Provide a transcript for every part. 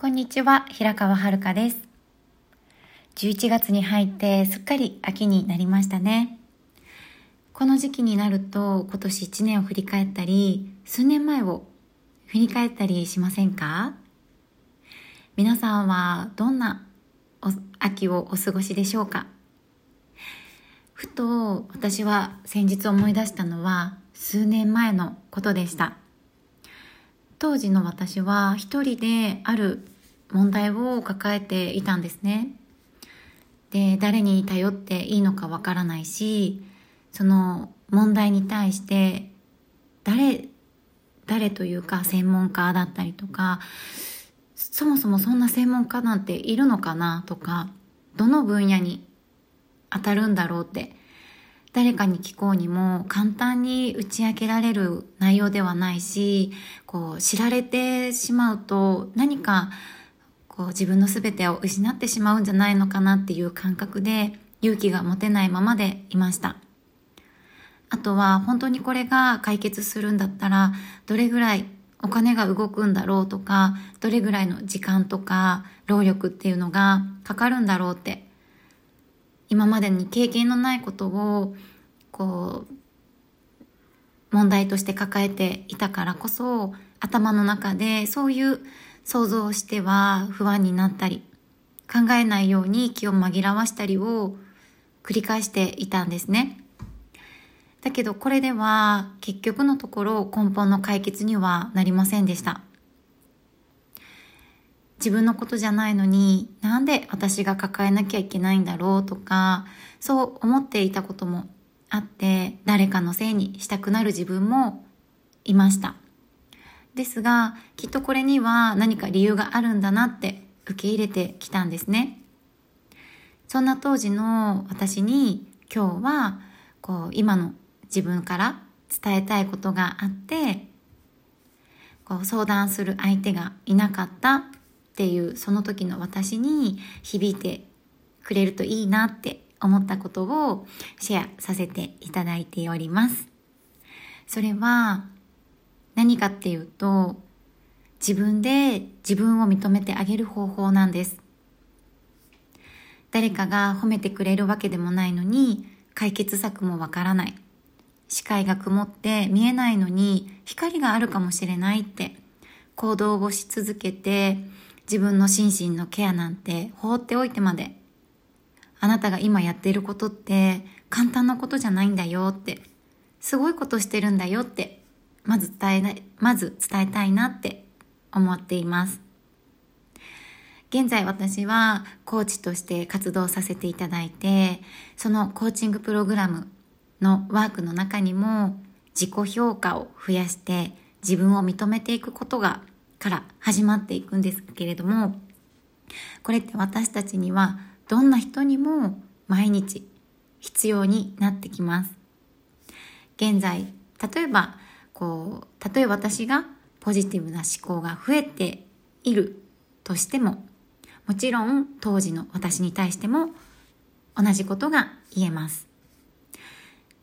こんにちは、平川遥です。11月に入ってすっかり秋になりましたね。この時期になると今年1年を振り返ったり、数年前を振り返ったりしませんか？皆さんはどんな秋をお過ごしでしょうか？ふと私は先日思い出したのは数年前のことでした。当時の私は一人である問題を抱えていたんですね。で、誰に頼っていいのかわからないし、その問題に対して誰、誰というか専門家だったりとか、そもそもそんな専門家なんているのかなとか、どの分野に当たるんだろうって誰かに聞こうにも簡単に打ち明けられる内容ではないし、こう知られてしまうと何かこう自分の全てを失ってしまうんじゃないのかなっていう感覚で勇気が持てないままでいました。あとは本当にこれが解決するんだったらどれぐらいお金が動くんだろうとか、どれぐらいの時間とか労力っていうのがかかるんだろうって今までに経験のないことをこう問題として抱えていたからこそ頭の中でそういう想像をしては不安になったり考えないように気を紛らわしたりを繰り返していたんですね。だけどこれでは結局のところ根本の解決にはなりませんでした。自分のことじゃないのになんで私が抱えなきゃいけないんだろうとかそう思っていたこともあって誰かのせいにしたくなる自分もいました。ですがきっとこれには何か理由があるんだなって受け入れてきたんですね。そんな当時の私に今日はこう今の自分から伝えたいことがあってこう相談する相手がいなかった。っていうその時の私に響いてくれるといいなって思ったことをシェアさせていただいております。それは何かっていうと自分で自分を認めてあげる方法なんです。誰かが褒めてくれるわけでもないのに解決策もわからない。視界が曇って見えないのに光があるかもしれないって行動をし続けて自分の心身のケアなんて放っておいてまで、あなたが今やっていることって簡単なことじゃないんだよって、すごいことしてるんだよって、まず伝えない、まず伝えたいなって思っています。現在私はコーチとして活動させていただいて、そのコーチングプログラムのワークの中にも自己評価を増やして自分を認めていくことがから始まっていくんですけれども、これって私たちにはどんな人にも毎日必要になってきます。現在、例えば、こう、例えば私がポジティブな思考が増えているとしても、もちろん当時の私に対しても同じことが言えます。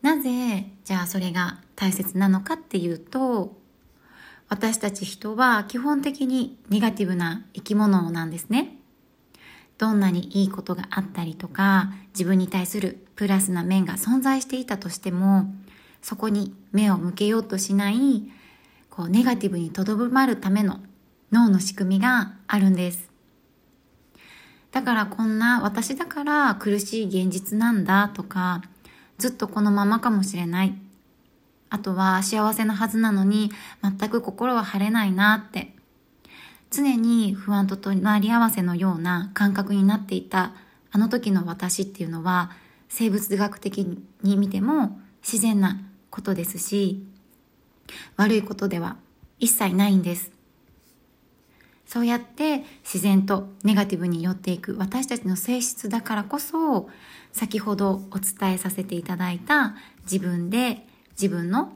なぜ、じゃあそれが大切なのかっていうと、私たち人は基本的にネガティブな生き物なんですね。どんなにいいことがあったりとか、自分に対するプラスな面が存在していたとしても、そこに目を向けようとしない、こう、ネガティブにとどまるための脳の仕組みがあるんです。だからこんな私だから苦しい現実なんだとか、ずっとこのままかもしれないあとは幸せなはずなのに全く心は晴れないなって。常に不安と隣り合わせのような感覚になっていたあの時の私っていうのは生物学的に見ても自然なことですし悪いことでは一切ないんです。そうやって自然とネガティブに寄っていく私たちの性質だからこそ先ほどお伝えさせていただいた自分で自分の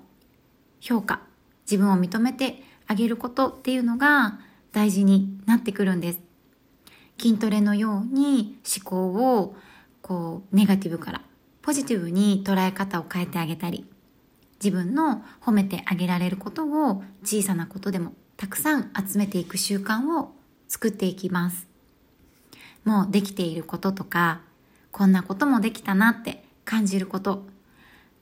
評価、自分を認めてあげることっていうのが大事になってくるんです。筋トレのように思考をこうネガティブからポジティブに捉え方を変えてあげたり、自分の褒めてあげられることを小さなことでもたくさん集めていく習慣を作っていきます。もうできていることとか、こんなこともできたなって感じること。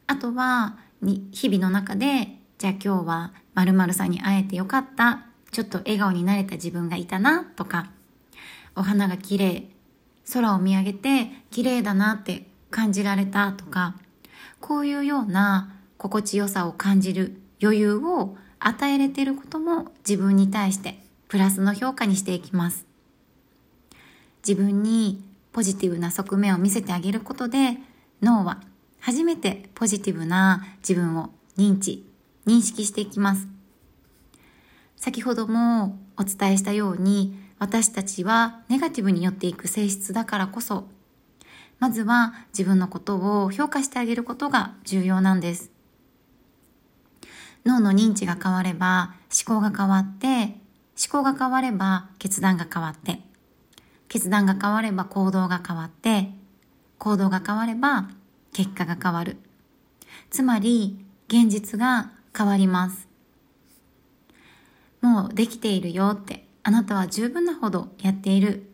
あとは、に日々の中で、じゃあ今日は〇〇さんに会えてよかった。ちょっと笑顔になれた自分がいたなとか、お花が綺麗、空を見上げて綺麗だなって感じられたとか、こういうような心地よさを感じる余裕を与えれていることも自分に対してプラスの評価にしていきます。自分にポジティブな側面を見せてあげることで脳は初めてポジティブな自分を認知、認識していきます。先ほどもお伝えしたように私たちはネガティブに寄っていく性質だからこそまずは自分のことを評価してあげることが重要なんです。脳の認知が変われば思考が変わって、思考が変われば決断が変わって、決断が変われば行動が変わって、行動が変われば結果が変わる。つまり現実が変わります。もうできているよって、あなたは十分なほどやっている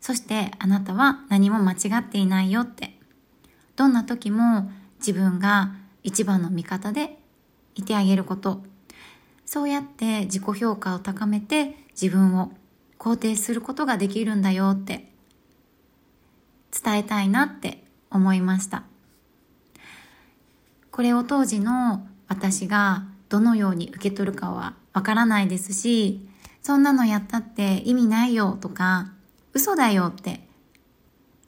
そしてあなたは何も間違っていないよって。どんな時も自分が一番の味方でいてあげること。そうやって自己評価を高めて自分を肯定することができるんだよって伝えたいなって思いました。これを当時の私がどのように受け取るかはわからないですし、そんなのやったって意味ないよとか、嘘だよって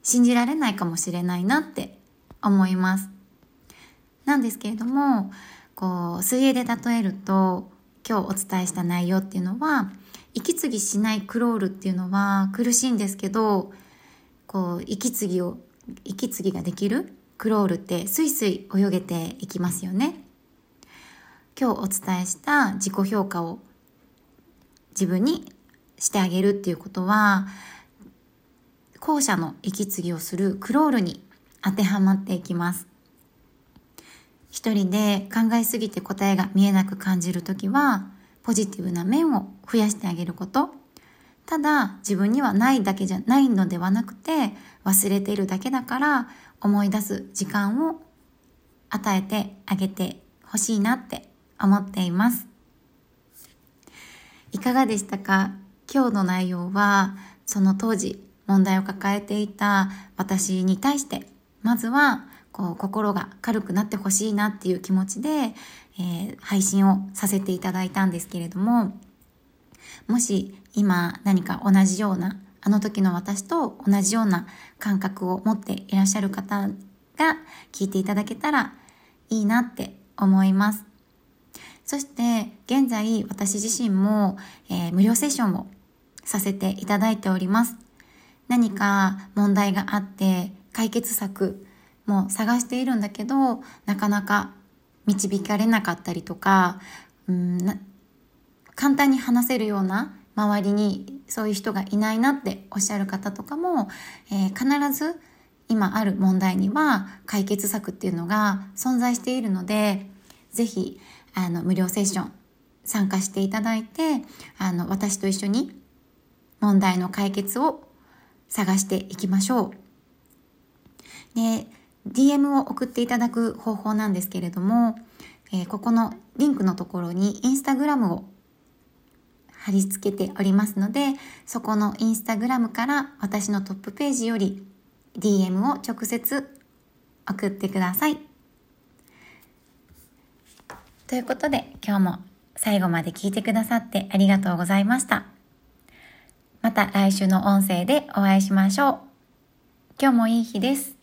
信じられないかもしれないなって思います。なんですけれども、こう、水泳で例えると、今日お伝えした内容っていうのは、息継ぎしないクロールっていうのは苦しいんですけど、こう、息継ぎを、息継ぎができるクロールってスイスイ泳げていきますよね。今日お伝えした自己評価を自分にしてあげるっていうことは、後者の息継ぎをするクロールに当てはまっていきます。一人で考えすぎて答えが見えなく感じるときは、ポジティブな面を増やしてあげること。ただ、自分にはないだけじゃないのではなくて、忘れているだけだから思い出す時間を与えてあげてほしいなって思っています。いかがでしたか？今日の内容は、その当時問題を抱えていた私に対して、まずは、こう、心が軽くなってほしいなっていう気持ちで、えー、配信をさせていただいたんですけれども、もし今何か同じような、あの時の私と同じような感覚を持っていらっしゃる方が聞いていただけたらいいなって思います。そして現在私自身も、えー、無料セッションをさせていただいております。何か問題があって解決策も探しているんだけどなかなか導かれなかったりとかうん簡単に話せるような周りにそういう人がいないなっておっしゃる方とかも、えー、必ず今ある問題には解決策っていうのが存在しているのでぜひあの無料セッション参加していただいてあの私と一緒に問題の解決を探していきましょう。で、DM を送っていただく方法なんですけれども、えー、ここのリンクのところにインスタグラムを貼り付けておりますので、そこのインスタグラムから私のトップページより DM を直接送ってください。ということで今日も最後まで聞いてくださってありがとうございました。また来週の音声でお会いしましょう。今日もいい日です。